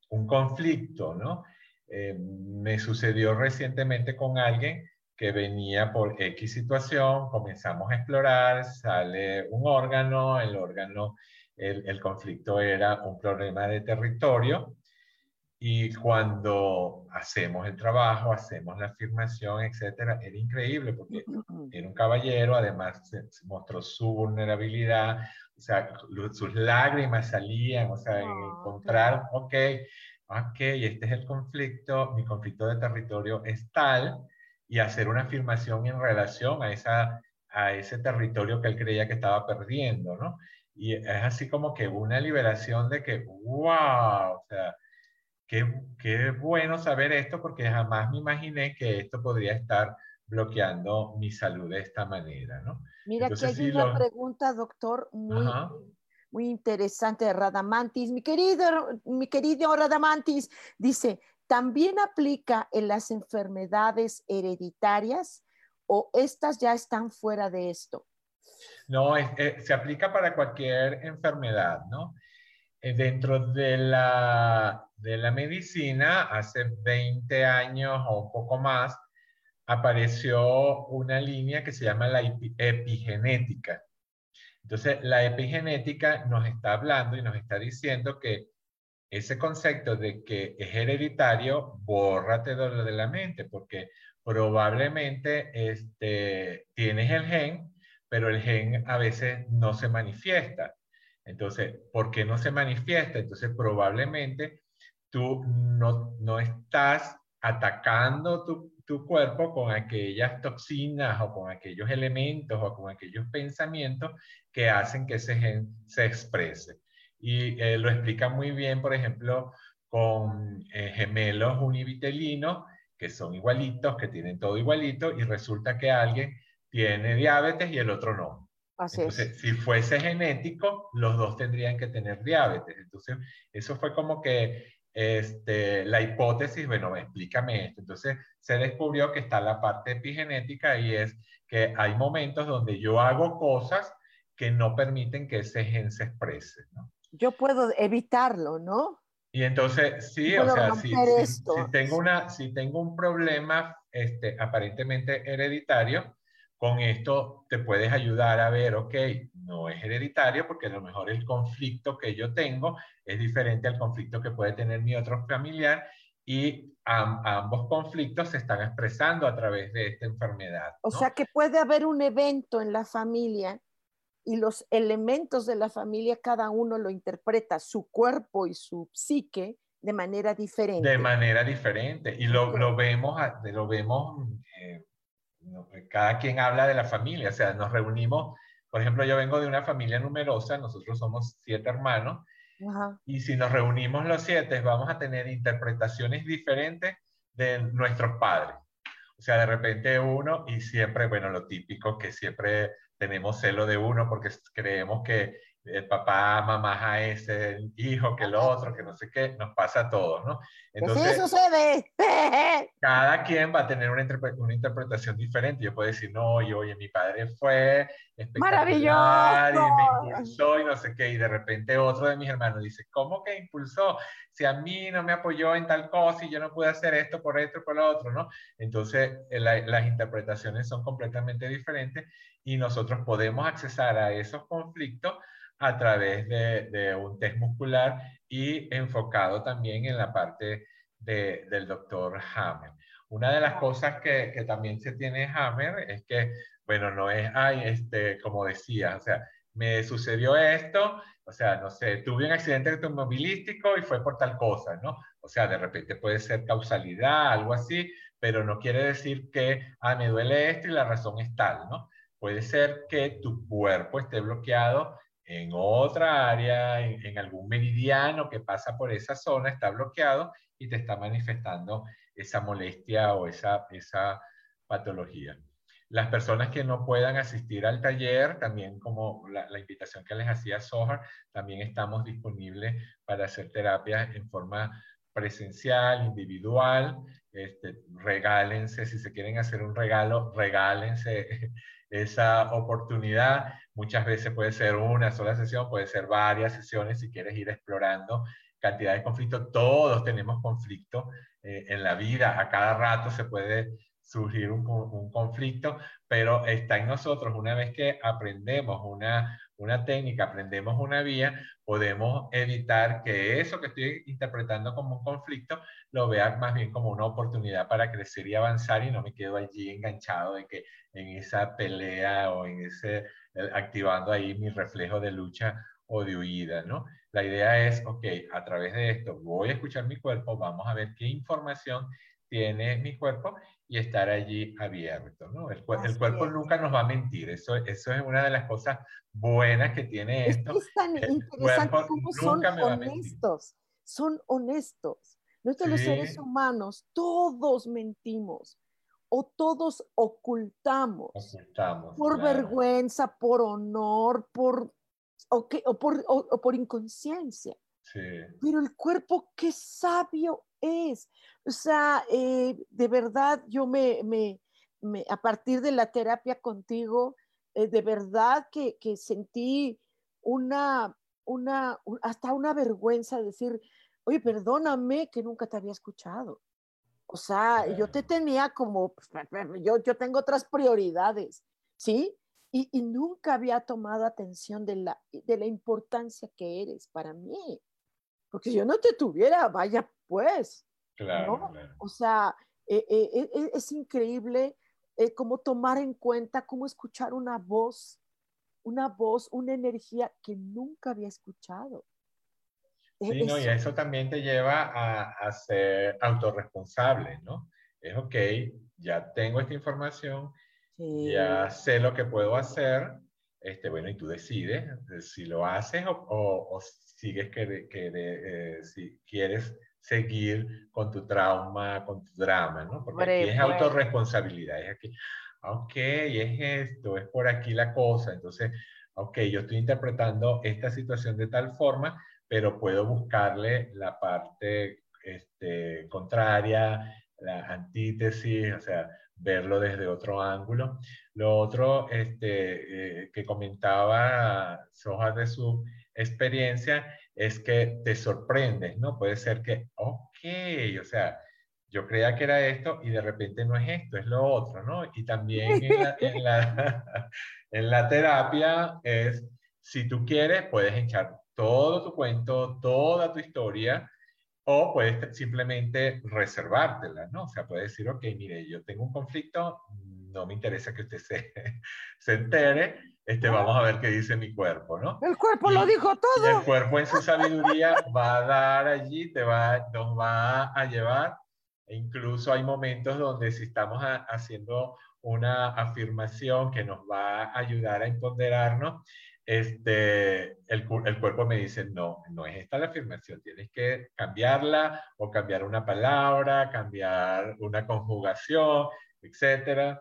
un conflicto, ¿no? Eh, me sucedió recientemente con alguien que venía por X situación, comenzamos a explorar, sale un órgano, el órgano, el, el conflicto era un problema de territorio, y cuando hacemos el trabajo, hacemos la afirmación, etcétera, era increíble porque era un caballero, además se, mostró su vulnerabilidad, o sea, sus lágrimas salían, o sea, en encontrar, ok, ok, este es el conflicto, mi conflicto de territorio es tal, y hacer una afirmación en relación a, esa, a ese territorio que él creía que estaba perdiendo, ¿no? Y es así como que una liberación de que, wow, o sea, qué, qué bueno saber esto porque jamás me imaginé que esto podría estar bloqueando mi salud de esta manera, ¿no? Mira que hay una pregunta, doctor, muy, muy interesante de Radamantis. Mi querido, mi querido Radamantis dice, ¿también aplica en las enfermedades hereditarias o estas ya están fuera de esto? No, se aplica para cualquier enfermedad, ¿no? Eh, dentro de la, de la medicina, hace 20 años o un poco más, apareció una línea que se llama la epigenética. Entonces, la epigenética nos está hablando y nos está diciendo que ese concepto de que es hereditario, bórrate de la mente, porque probablemente este, tienes el gen, pero el gen a veces no se manifiesta. Entonces, ¿por qué no se manifiesta? Entonces, probablemente tú no, no estás atacando tu, tu, cuerpo con aquellas toxinas o con aquellos elementos o con aquellos pensamientos que hacen que ese gen se exprese. Y eh, lo explica muy bien, por ejemplo, con eh, gemelos univitelinos que son igualitos, que tienen todo igualito, y resulta que alguien tiene diabetes y el otro no. Entonces, si fuese genético, los dos tendrían que tener diabetes. Entonces, eso fue como que este, la hipótesis, bueno, explícame esto. Entonces se descubrió que está la parte epigenética y es que hay momentos donde yo hago cosas que no permiten que ese gen se exprese. ¿no? Yo puedo evitarlo, ¿no? Y entonces, sí, o sea, si, si, tengo una, si tengo un problema este, aparentemente hereditario, con esto te puedes ayudar a ver, ok, no es hereditario porque a lo mejor el conflicto que yo tengo es diferente al conflicto que puede tener mi otro familiar y ambos conflictos se están expresando a través de esta enfermedad. O sea que puede haber un evento en la familia y los elementos de la familia cada uno lo interpreta, su cuerpo y su psique de manera diferente. De manera diferente. Y lo, lo vemos, lo vemos eh, cada quien habla de la familia, o sea, nos reunimos, por ejemplo, yo vengo de una familia numerosa, nosotros somos siete hermanos, y si nos reunimos los siete, vamos a tener interpretaciones diferentes de nuestros padres. O sea, de repente uno, y siempre, bueno, lo típico que siempre tenemos celo de uno porque creemos que el papá ama más a ese hijo que el otro, que no sé qué, nos pasa a todos, ¿no? Entonces, ¿Qué sucede? cada quien va a tener una, una, interpretación diferente. Yo puedo decir, no, y oye, mi padre fue espectacular y me impulsó y no sé qué, y de repente otro de mis hermanos dice, ¿cómo que impulsó? Si a mí no me apoyó en tal cosa y yo no pude hacer esto por esto, por lo otro, ¿no? Entonces, eh, las interpretaciones son completamente diferentes y nosotros podemos accesar a esos conflictos a través de, un test muscular y enfocado también en la parte del doctor Hammer. Una de las cosas que, también se tiene Hammer es que, bueno, no es, ay, este, como decía, o sea, me sucedió esto, o sea, no sé, tuve un accidente automovilístico y fue por tal cosa, ¿no? O sea, de repente puede ser causalidad, algo así, pero no quiere decir que, ah, me duele esto y la razón es tal, ¿no? Puede ser que tu cuerpo esté bloqueado en otra área, en, algún meridiano que pasa por esa zona, está bloqueado y te está manifestando esa molestia o esa, esa patología. Las personas que no puedan asistir al taller, también como la, invitación que les hacía Sohar, también estamos disponibles para hacer terapias en forma presencial, individual. Este, regálense, si se quieren hacer un regalo, regálense esa oportunidad. Muchas veces puede ser una sola sesión, puede ser varias sesiones si quieres ir explorando cantidad de conflictos. Todos tenemos conflictos eh, en la vida, a cada rato se puede surgir un, un, conflicto, pero está en nosotros, una vez que aprendemos una, una técnica, aprendemos una vía, podemos evitar que eso que estoy interpretando como un conflicto lo vea más bien como una oportunidad para crecer y avanzar y no me quedo allí enganchado de que en esa pelea o en ese, eh, activando ahí mi reflejo de lucha o de huida, ¿no? La idea es, ok, a través de esto voy a escuchar mi cuerpo, vamos a ver qué información tiene mi cuerpo y estar allí abierto, ¿no? El, el cuerpo nunca nos va a mentir, eso, eso es una de las cosas buenas que tiene esto. Es tan interesante cómo son honestos, son honestos. Nosotros los seres humanos, todos mentimos o todos ocultamos, por vergüenza, por honor, por, o, o por, o, por inconsciencia. Sí. Pero el cuerpo, qué sabio es. O sea, eh, de verdad, yo me, me, me, a partir de la terapia contigo, eh, de verdad que, que sentí una, una, hasta una vergüenza de decir, oye, perdóname que nunca te había escuchado. O sea, yo te tenía como, pues, yo, yo tengo otras prioridades, ¿sí? Y, y, nunca había tomado atención de la, de la importancia que eres para mí. Porque si yo no te tuviera, vaya pues. Claro. O sea, eh, eh, eh, es increíble cómo tomar en cuenta, cómo escuchar una voz, una voz, una energía que nunca había escuchado. Sí, no, y eso también te lleva a, a, ser autorresponsable, ¿no? Es ok, ya tengo esta información, ya sé lo que puedo hacer, este, bueno, y tú decides si lo haces o, o, sigues que, que eh, si quieres seguir con tu trauma, con tu drama, ¿no? Porque aquí es autorresponsabilidad, es aquí, ok, es esto, es por aquí la cosa, entonces, ok, yo estoy interpretando esta situación de tal forma, pero puedo buscarle la parte este, contraria, la antítesis, o sea, verlo desde otro ángulo. Lo otro este, eh, que comentaba Soja de su experiencia es que te sorprendes, ¿no? Puede ser que, ok, o sea, yo creía que era esto y de repente no es esto, es lo otro, ¿no? Y también en la, en la, terapia es, si tú quieres, puedes echar todo tu cuento, toda tu historia, o puedes simplemente reservártela, ¿no? O sea, puedes decir, ok, mire, yo tengo un conflicto, no me interesa que usted se, se entere, este, vamos a ver qué dice mi cuerpo, ¿no? El cuerpo lo dijo todo. el cuerpo en su sabiduría va a dar allí, te va, nos va a llevar, e incluso hay momentos donde si estamos haciendo una afirmación que nos va a ayudar a empoderarnos, este, el, el, cuerpo me dice, no, no es esta la afirmación, tienes que cambiarla o cambiar una palabra, cambiar una conjugación, etc.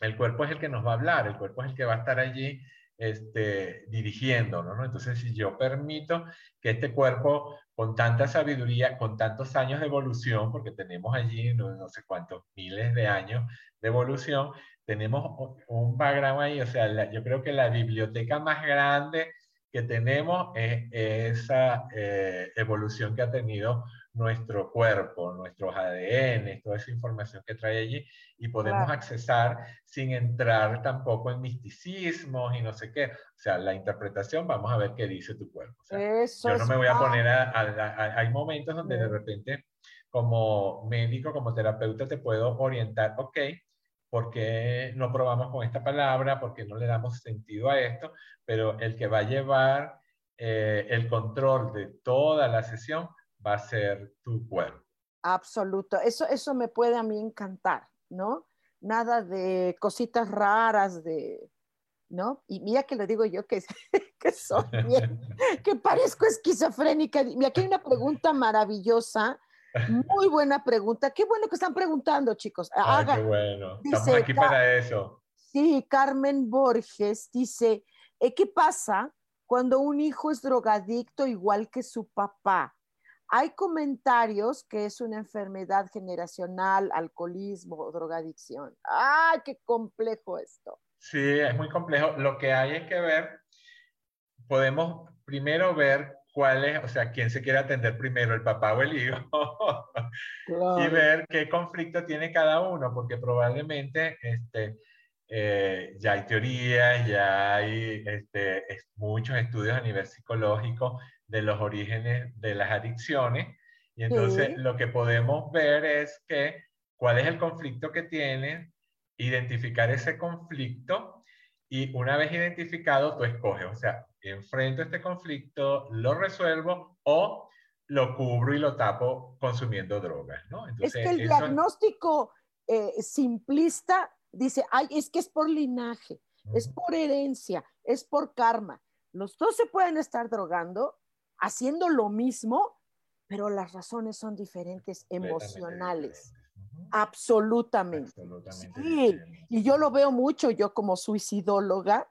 El cuerpo es el que nos va a hablar, el cuerpo es el que va a estar allí este, dirigiéndonos, ¿no? Entonces, si yo permito que este cuerpo, con tanta sabiduría, con tantos años de evolución, porque tenemos allí no, sé cuántos miles de años de evolución, tenemos un background ahí, o sea, yo creo que la biblioteca más grande que tenemos es esa eh, evolución que ha tenido nuestro cuerpo, nuestros ADN, toda esa información que trae allí y podemos accesar sin entrar tampoco en misticismos y no sé qué. O sea, la interpretación, vamos a ver qué dice tu cuerpo. yo no me voy a poner a, Hay momentos donde de repente como médico, como terapeuta, te puedo orientar, ok, ¿Por qué no probamos con esta palabra? ¿Por qué no le damos sentido a esto? Pero el que va a llevar eh, el control de toda la sesión va a ser tu cuerpo. Absoluto. Eso, eso me puede a mí encantar, ¿no? Nada de cositas raras, de, ¿no? Y mira que le digo yo que, que soy bien, que parezco esquizofrénica. Mira, aquí hay una pregunta maravillosa muy buena pregunta. Qué bueno que están preguntando, chicos. Ah, qué bueno. Estamos aquí para eso. Sí, Carmen Borges dice, eh, ¿qué pasa cuando un hijo es drogadicto igual que su papá? Hay comentarios que es una enfermedad generacional, alcoholismo, drogadicción. ¡Ay, qué complejo esto! Sí, es muy complejo. Lo que hay es que ver, podemos primero ver cuál es, o sea, quién se quiere atender primero, el papá o el hijo, y ver qué conflicto tiene cada uno, porque probablemente este, eh, ya hay teorías, ya hay este, muchos estudios a nivel psicológico de los orígenes de las adicciones, y entonces lo que podemos ver es que cuál es el conflicto que tienen, identificar ese conflicto, y una vez identificado, tú escoges, o sea, enfrento este conflicto, lo resuelvo o lo cubro y lo tapo consumiendo drogas, ¿no? Entonces, es que el diagnóstico eh, simplista dice, ay, es que es por linaje, es por herencia, es por karma. Los dos se pueden estar drogando, haciendo lo mismo, pero las razones son diferentes emocionales. Absolutamente. sí. Y yo lo veo mucho, yo como suicidóloga,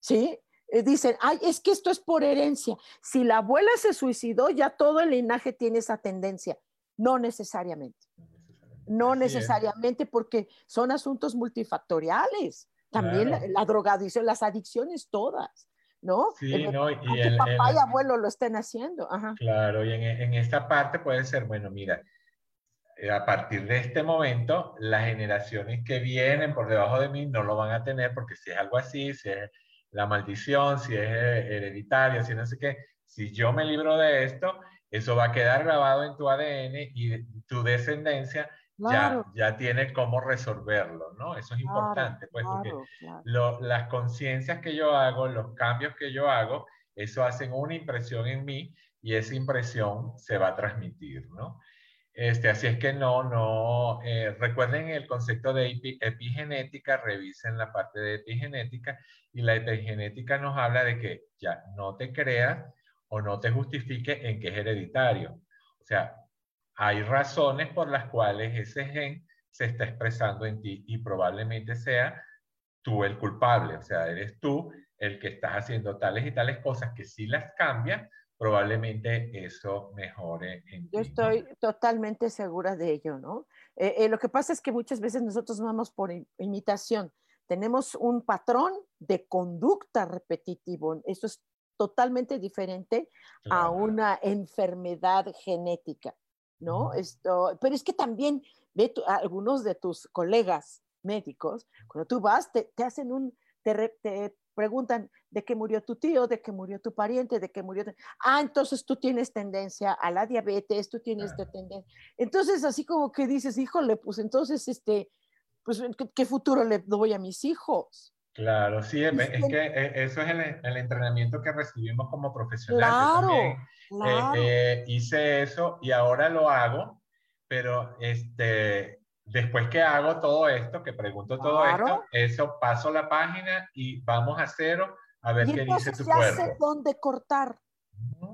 ¿sí? Eh, dicen, ay, es que esto es por herencia. Si la abuela se suicidó, ya todo el linaje tiene esa tendencia. No necesariamente. No necesariamente porque son asuntos multifactoriales. También la, drogadicción, las adicciones todas, ¿no? Sí, no, y el, papá y abuelo lo estén haciendo. Claro, y en, en esta parte puede ser, bueno, mira, eh, a partir de este momento, las generaciones que vienen por debajo de mí no lo van a tener porque si es algo así, si es la maldición, si es eh, hereditaria, si no sé qué, si yo me libro de esto, eso va a quedar grabado en tu ADN y tu descendencia ya, ya tiene cómo resolverlo, ¿no? Eso es importante, pues, porque las conciencias que yo hago, los cambios que yo hago, eso hacen una impresión en mí y esa impresión se va a transmitir, ¿no? Este, así es que no, no, eh, recuerden el concepto de epigenética, revisen la parte de epigenética y la epigenética nos habla de que ya no te creas o no te justifique en que es hereditario. O sea, hay razones por las cuales ese gen se está expresando en ti y probablemente sea tú el culpable, o sea, eres tú el que estás haciendo tales y tales cosas que si las cambias, probablemente eso mejore en Yo estoy totalmente segura de ello, ¿no? Eh, eh, lo que pasa es que muchas veces nosotros vamos por imitación. Tenemos un patrón de conducta repetitivo. Eso es totalmente diferente a una enfermedad genética, ¿no? Esto, pero es que también ve algunos de tus colegas médicos, cuando tú vas, te, hacen un, te, te, preguntan de qué murió tu tío, de qué murió tu pariente, de qué murió. Ah, entonces tú tienes tendencia a la diabetes, tú tienes tendencia. Entonces, así como que dices, híjole, pues entonces, este, pues, ¿qué, futuro le doy a mis hijos? Claro, sí, es, que e, eso es el, entrenamiento que recibimos como profesionales. Claro, claro. Eh, hice eso y ahora lo hago, pero este, después que hago todo esto, que pregunto todo esto, eso paso la página y vamos a cero a ver qué dice tu ya sé dónde cortar.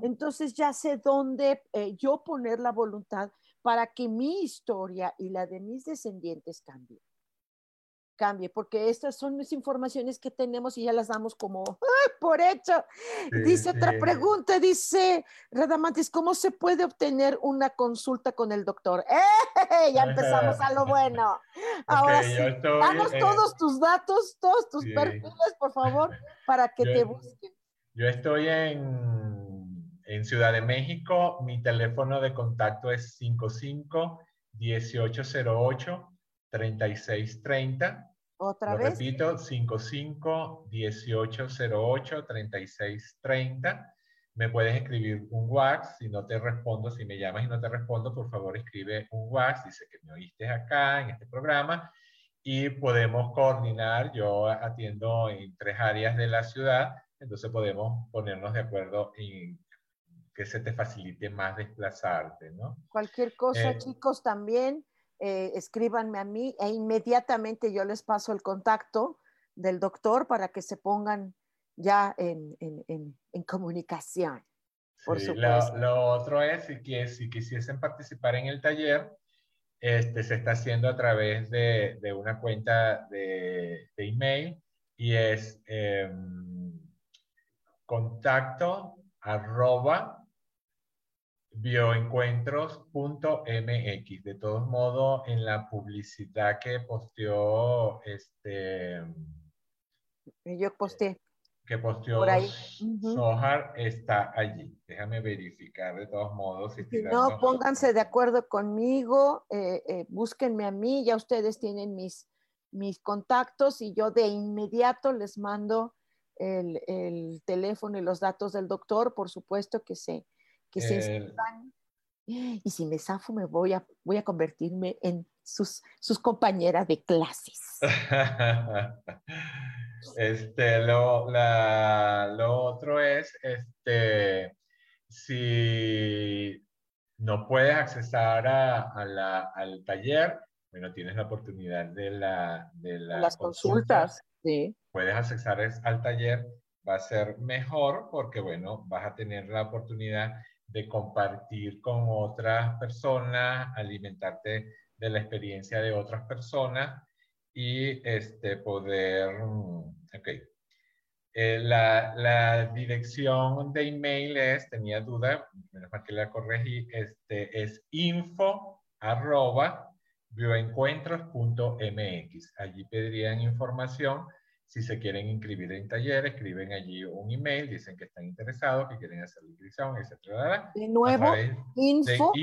Entonces ya sé dónde eh, yo poner la voluntad para que mi historia y la de mis descendientes cambie cambie, porque estas son las informaciones que tenemos y ya las damos como por hecho. dice otra pregunta, dice Radamantis, ¿cómo se puede obtener una consulta con el doctor? ¡Eh! Ya empezamos a lo bueno. Ahora sí, danos todos tus datos, todos tus perfiles, por favor, para que te busquen. Yo estoy en, en Ciudad de México, mi teléfono de contacto es 55 1808 3630. Otra Lo vez. repito, 55 1808 3630. Me puedes escribir un WhatsApp si no te respondo, si me llamas y no te respondo, por favor escribe un WhatsApp, dice que me oíste acá en este programa y podemos coordinar. Yo atiendo en tres áreas de la ciudad, entonces podemos ponernos de acuerdo en que se te facilite más desplazarte, ¿no? Cualquier cosa, eh, chicos, también eh, escríbanme a mí e inmediatamente yo les paso el contacto del doctor para que se pongan ya en, comunicación. Por supuesto. Lo, otro es si, si quisiesen participar en el taller, este, se está haciendo a través de, una cuenta de, email y es em, contacto arroba bioencuentros.mx. De todos modos, en la publicidad que posteó este... Yo posteé. Que posteó Sohar está allí. Déjame verificar de todos modos. Si, no, pónganse de acuerdo conmigo, eh, eh, búsquenme a mí, ya ustedes tienen mis, mis contactos y yo de inmediato les mando el, el teléfono y los datos del doctor, por supuesto que se y si me zafo me voy a, voy a convertirme en sus, sus compañeras de clases. este, lo, lo otro es, este, si no puedes accesar a, la, al taller, bueno, tienes la oportunidad de, la, de las consultas. Sí. Puedes accesar al taller, va a ser mejor porque, bueno, vas a tener la oportunidad de compartir con otras personas, alimentarte de la experiencia de otras personas y este, poder, mm, ok. Eh, la, la, dirección de email es, tenía duda, menos que la corregí, este, es info arroba bioencuentros.mx. Allí pedirían información si se quieren inscribir en taller, escriben allí un email, dicen que están interesados, que quieren hacer la inscripción, etc. De nuevo, info,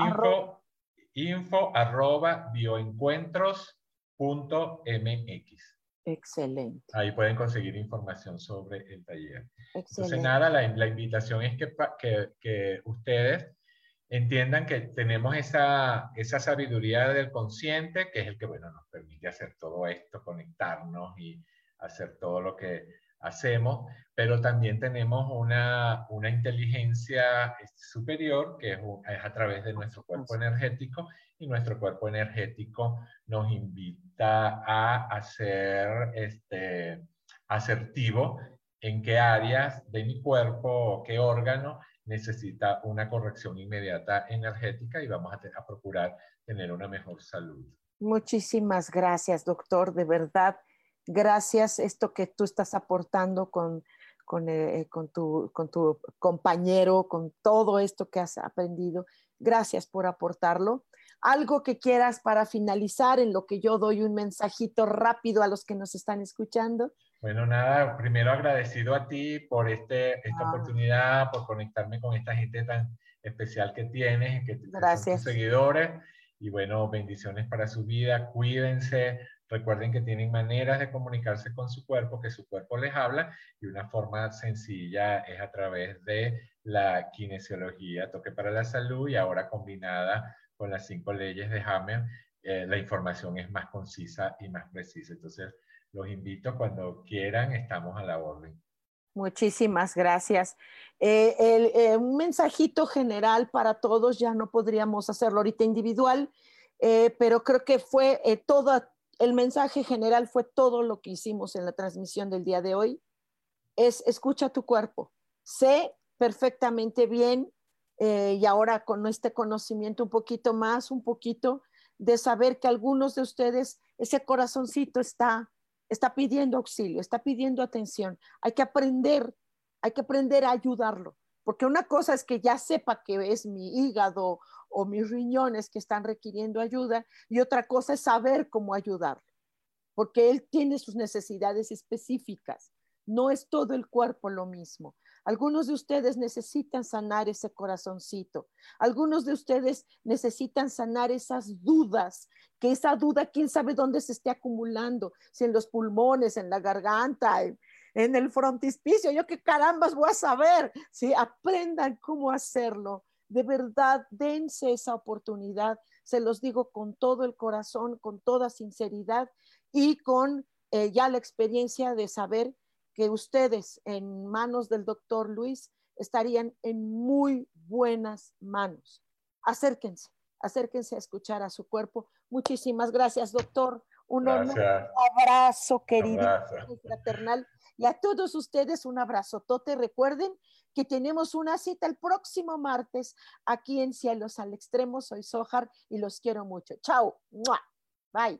info, arroba bioencuentros.mx. Excelente. Ahí pueden conseguir información sobre el taller. Excelente. Entonces, nada, la, la invitación es que, que, que, ustedes entiendan que tenemos esa, esa sabiduría del consciente, que es el que, bueno, nos permite hacer todo esto, conectarnos y, hacer todo lo que hacemos, pero también tenemos una, una inteligencia este, superior que es, a través de nuestro cuerpo energético y nuestro cuerpo energético nos invita a hacer este, asertivo en qué áreas de mi cuerpo o qué órgano necesita una corrección inmediata energética y vamos a, a procurar tener una mejor salud. Muchísimas gracias, doctor. De verdad, gracias esto que tú estás aportando con, con, eh, con, tu, con tu compañero, con todo esto que has aprendido. Gracias por aportarlo. Algo que quieras para finalizar en lo que yo doy un mensajito rápido a los que nos están escuchando. Bueno, nada, primero agradecido a ti por este, esta ah. oportunidad, por conectarme con esta gente tan especial que tienes, que, Gracias. tus seguidores. Y bueno, bendiciones para su vida, cuídense, recuerden que tienen maneras de comunicarse con su cuerpo, que su cuerpo les habla, y una forma sencilla es a través de la kinesiología, toque para la salud, y ahora combinada con las cinco leyes de Hammer, eh, la información es más concisa y más precisa. Entonces, los invito cuando quieran, estamos a la orden. Muchísimas gracias. Eh, eh, un mensajito general para todos, ya no podríamos hacerlo ahorita individual, eh, pero creo que fue todo, el mensaje general fue todo lo que hicimos en la transmisión del día de hoy. Es escucha tu cuerpo, sé perfectamente bien y ahora con este conocimiento un poquito más, un poquito de saber que algunos de ustedes, ese corazoncito está está pidiendo auxilio, está pidiendo atención. Hay que aprender, hay que aprender a ayudarlo, porque una cosa es que ya sepa que es mi hígado o mis riñones que están requiriendo ayuda y otra cosa es saber cómo ayudarlo, porque él tiene sus necesidades específicas. No es todo el cuerpo lo mismo. Algunos de ustedes necesitan sanar ese corazoncito. Algunos de ustedes necesitan sanar esas dudas, que esa duda, quién sabe dónde se esté acumulando, si en los pulmones, en la garganta, en, el frontispicio. Yo qué carambas voy a saber. Si aprendan cómo hacerlo. De verdad, dense esa oportunidad. Se los digo con todo el corazón, con toda sinceridad y con eh, ya la experiencia de saber que ustedes en manos del doctor Luis estarían en muy buenas manos. Acérquense, acérquense a escuchar a su cuerpo. Muchísimas gracias, doctor. Un abrazo querido, fraternal. Y a todos ustedes un abrazo. Tote, recuerden que tenemos una cita el próximo martes aquí en Cielos al Extremo. Soy Sojar y los quiero mucho. Chao. Bye.